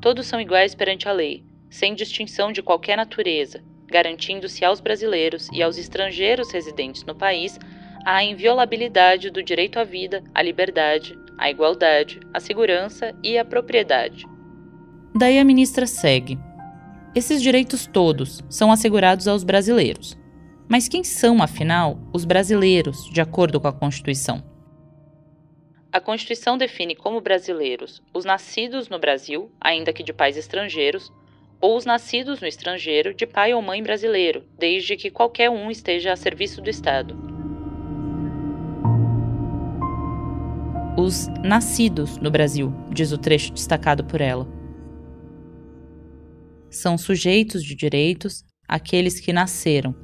Todos são iguais perante a lei, sem distinção de qualquer natureza, garantindo-se aos brasileiros e aos estrangeiros residentes no país a inviolabilidade do direito à vida, à liberdade, à igualdade, à segurança e à propriedade. Daí a ministra segue. Esses direitos todos são assegurados aos brasileiros. Mas quem são, afinal, os brasileiros, de acordo com a Constituição? A Constituição define como brasileiros os nascidos no Brasil, ainda que de pais estrangeiros, ou os nascidos no estrangeiro de pai ou mãe brasileiro, desde que qualquer um esteja a serviço do Estado. Os nascidos no Brasil, diz o trecho destacado por ela. São sujeitos de direitos aqueles que nasceram.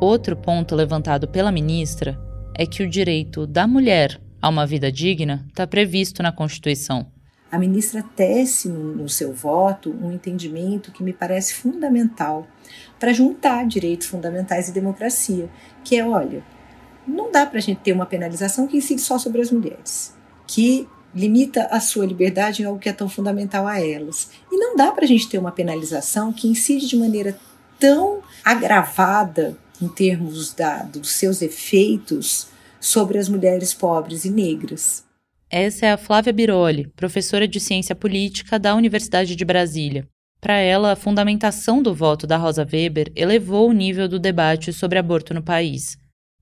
Outro ponto levantado pela ministra é que o direito da mulher a uma vida digna está previsto na Constituição. A ministra tece no seu voto um entendimento que me parece fundamental para juntar direitos fundamentais e democracia, que é, olha, não dá para a gente ter uma penalização que incide só sobre as mulheres, que limita a sua liberdade em algo que é tão fundamental a elas. E não dá para a gente ter uma penalização que incide de maneira tão agravada em termos da, dos seus efeitos sobre as mulheres pobres e negras. Essa é a Flávia Biroli, professora de ciência política da Universidade de Brasília. Para ela, a fundamentação do voto da Rosa Weber elevou o nível do debate sobre aborto no país.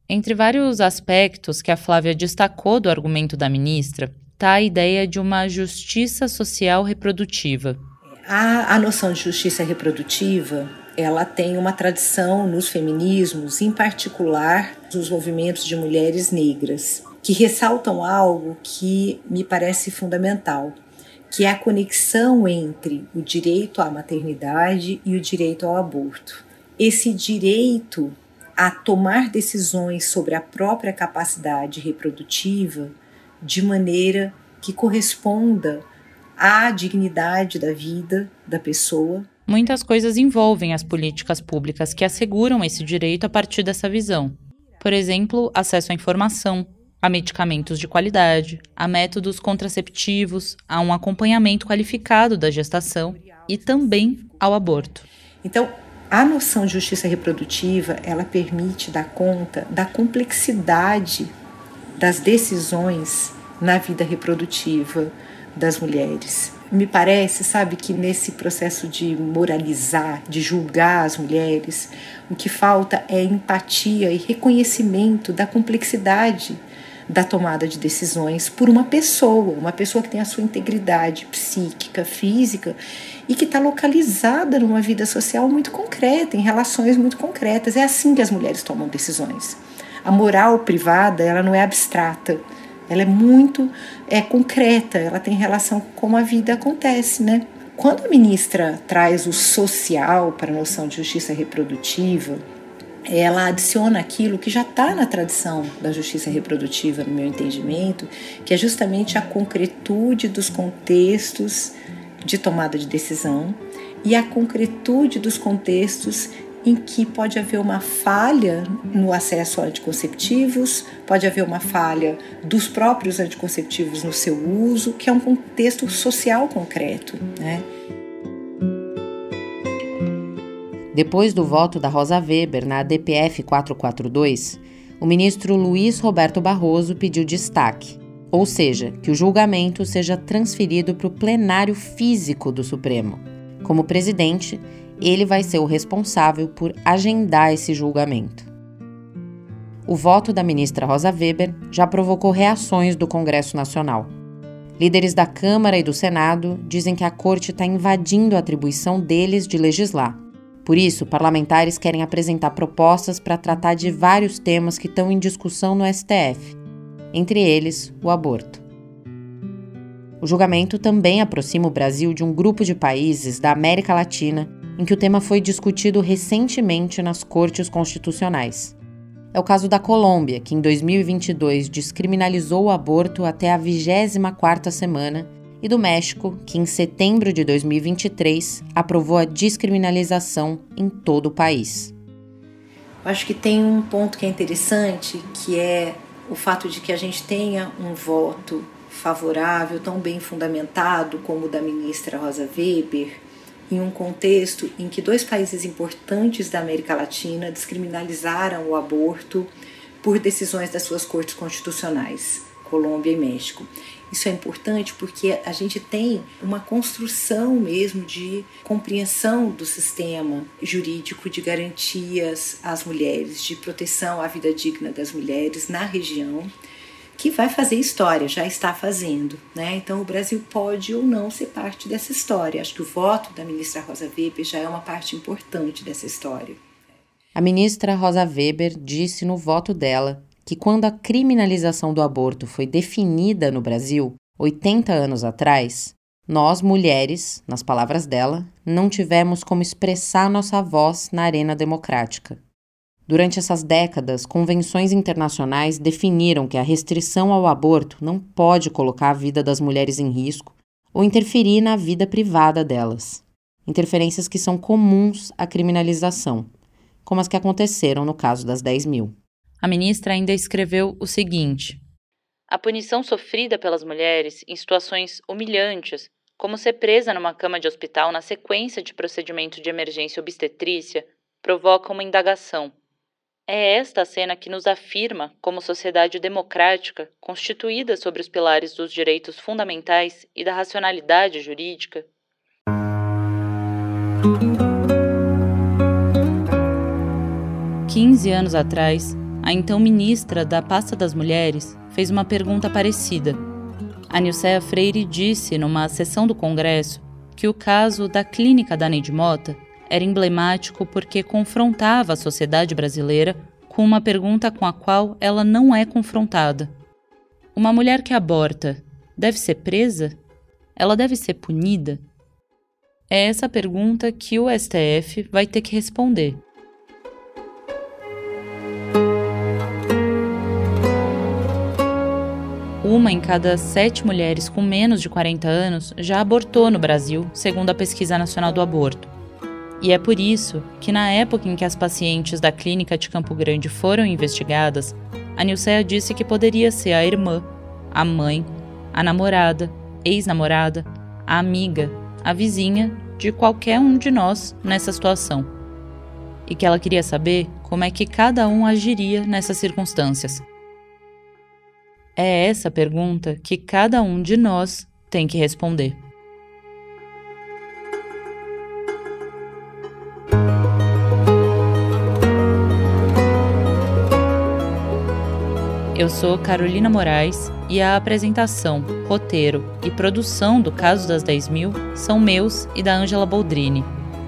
Entre vários aspectos que a Flávia destacou do argumento da ministra, está a ideia de uma justiça social reprodutiva. A, a noção de justiça reprodutiva ela tem uma tradição nos feminismos, em particular nos movimentos de mulheres negras, que ressaltam algo que me parece fundamental, que é a conexão entre o direito à maternidade e o direito ao aborto. Esse direito a tomar decisões sobre a própria capacidade reprodutiva de maneira que corresponda à dignidade da vida da pessoa Muitas coisas envolvem as políticas públicas que asseguram esse direito a partir dessa visão. Por exemplo, acesso à informação, a medicamentos de qualidade, a métodos contraceptivos, a um acompanhamento qualificado da gestação e também ao aborto. Então, a noção de justiça reprodutiva, ela permite dar conta da complexidade das decisões na vida reprodutiva das mulheres me parece, sabe, que nesse processo de moralizar, de julgar as mulheres, o que falta é empatia e reconhecimento da complexidade da tomada de decisões por uma pessoa, uma pessoa que tem a sua integridade psíquica, física e que está localizada numa vida social muito concreta, em relações muito concretas. É assim que as mulheres tomam decisões. A moral privada, ela não é abstrata ela é muito é, concreta, ela tem relação com como a vida acontece, né? Quando a ministra traz o social para a noção de justiça reprodutiva, ela adiciona aquilo que já está na tradição da justiça reprodutiva, no meu entendimento, que é justamente a concretude dos contextos de tomada de decisão e a concretude dos contextos em que pode haver uma falha no acesso a anticonceptivos, pode haver uma falha dos próprios anticonceptivos no seu uso, que é um contexto social concreto. Né? Depois do voto da Rosa Weber na DPF 442, o ministro Luiz Roberto Barroso pediu destaque, ou seja, que o julgamento seja transferido para o plenário físico do Supremo. Como presidente, ele vai ser o responsável por agendar esse julgamento. O voto da ministra Rosa Weber já provocou reações do Congresso Nacional. Líderes da Câmara e do Senado dizem que a corte está invadindo a atribuição deles de legislar. Por isso, parlamentares querem apresentar propostas para tratar de vários temas que estão em discussão no STF, entre eles o aborto. O julgamento também aproxima o Brasil de um grupo de países da América Latina em que o tema foi discutido recentemente nas cortes constitucionais. É o caso da Colômbia, que em 2022 descriminalizou o aborto até a 24ª semana, e do México, que em setembro de 2023 aprovou a descriminalização em todo o país. Acho que tem um ponto que é interessante, que é o fato de que a gente tenha um voto favorável, tão bem fundamentado como o da ministra Rosa Weber, em um contexto em que dois países importantes da América Latina descriminalizaram o aborto por decisões das suas cortes constitucionais, Colômbia e México. Isso é importante porque a gente tem uma construção mesmo de compreensão do sistema jurídico de garantias às mulheres, de proteção à vida digna das mulheres na região que vai fazer história, já está fazendo. Né? Então, o Brasil pode ou não ser parte dessa história. Acho que o voto da ministra Rosa Weber já é uma parte importante dessa história. A ministra Rosa Weber disse no voto dela que, quando a criminalização do aborto foi definida no Brasil, 80 anos atrás, nós, mulheres, nas palavras dela, não tivemos como expressar nossa voz na arena democrática. Durante essas décadas, convenções internacionais definiram que a restrição ao aborto não pode colocar a vida das mulheres em risco ou interferir na vida privada delas. Interferências que são comuns à criminalização, como as que aconteceram no caso das 10 mil. A ministra ainda escreveu o seguinte: A punição sofrida pelas mulheres em situações humilhantes, como ser presa numa cama de hospital na sequência de procedimento de emergência obstetrícia, provoca uma indagação é esta cena que nos afirma como sociedade democrática, constituída sobre os pilares dos direitos fundamentais e da racionalidade jurídica? Quinze anos atrás, a então ministra da Pasta das Mulheres fez uma pergunta parecida. A Nilceia Freire disse numa sessão do Congresso que o caso da clínica da Neide Mota era emblemático porque confrontava a sociedade brasileira com uma pergunta com a qual ela não é confrontada. Uma mulher que aborta deve ser presa? Ela deve ser punida? É essa pergunta que o STF vai ter que responder. Uma em cada sete mulheres com menos de 40 anos já abortou no Brasil, segundo a Pesquisa Nacional do Aborto. E é por isso que, na época em que as pacientes da clínica de Campo Grande foram investigadas, a Nilceia disse que poderia ser a irmã, a mãe, a namorada, ex-namorada, a amiga, a vizinha de qualquer um de nós nessa situação. E que ela queria saber como é que cada um agiria nessas circunstâncias. É essa pergunta que cada um de nós tem que responder. Eu sou Carolina Moraes e a apresentação, roteiro e produção do Caso das 10 Mil são meus e da Ângela Boldrini.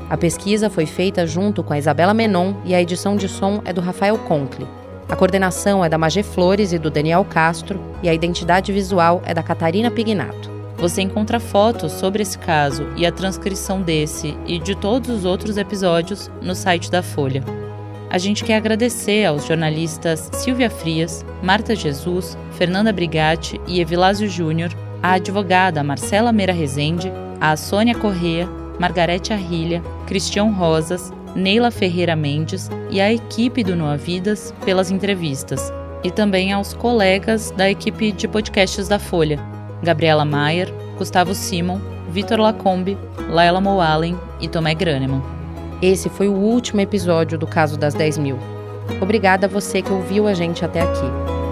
A pesquisa foi feita junto com a Isabela Menon e a edição de som é do Rafael Conkle. A coordenação é da Magê Flores e do Daniel Castro e a identidade visual é da Catarina Pignato. Você encontra fotos sobre esse caso e a transcrição desse e de todos os outros episódios no site da Folha. A gente quer agradecer aos jornalistas Silvia Frias, Marta Jesus, Fernanda Brigatti e Evilásio Júnior, a advogada Marcela Meira Rezende, a Sônia Correa, Margarete Arrilha, Cristião Rosas, Neila Ferreira Mendes e a equipe do Noa Vidas pelas entrevistas, e também aos colegas da equipe de podcasts da Folha, Gabriela Maier, Gustavo Simon, Vitor Lacombe, Laila Moalen e Tomé Graneman. Esse foi o último episódio do caso das 10 mil. Obrigada a você que ouviu a gente até aqui.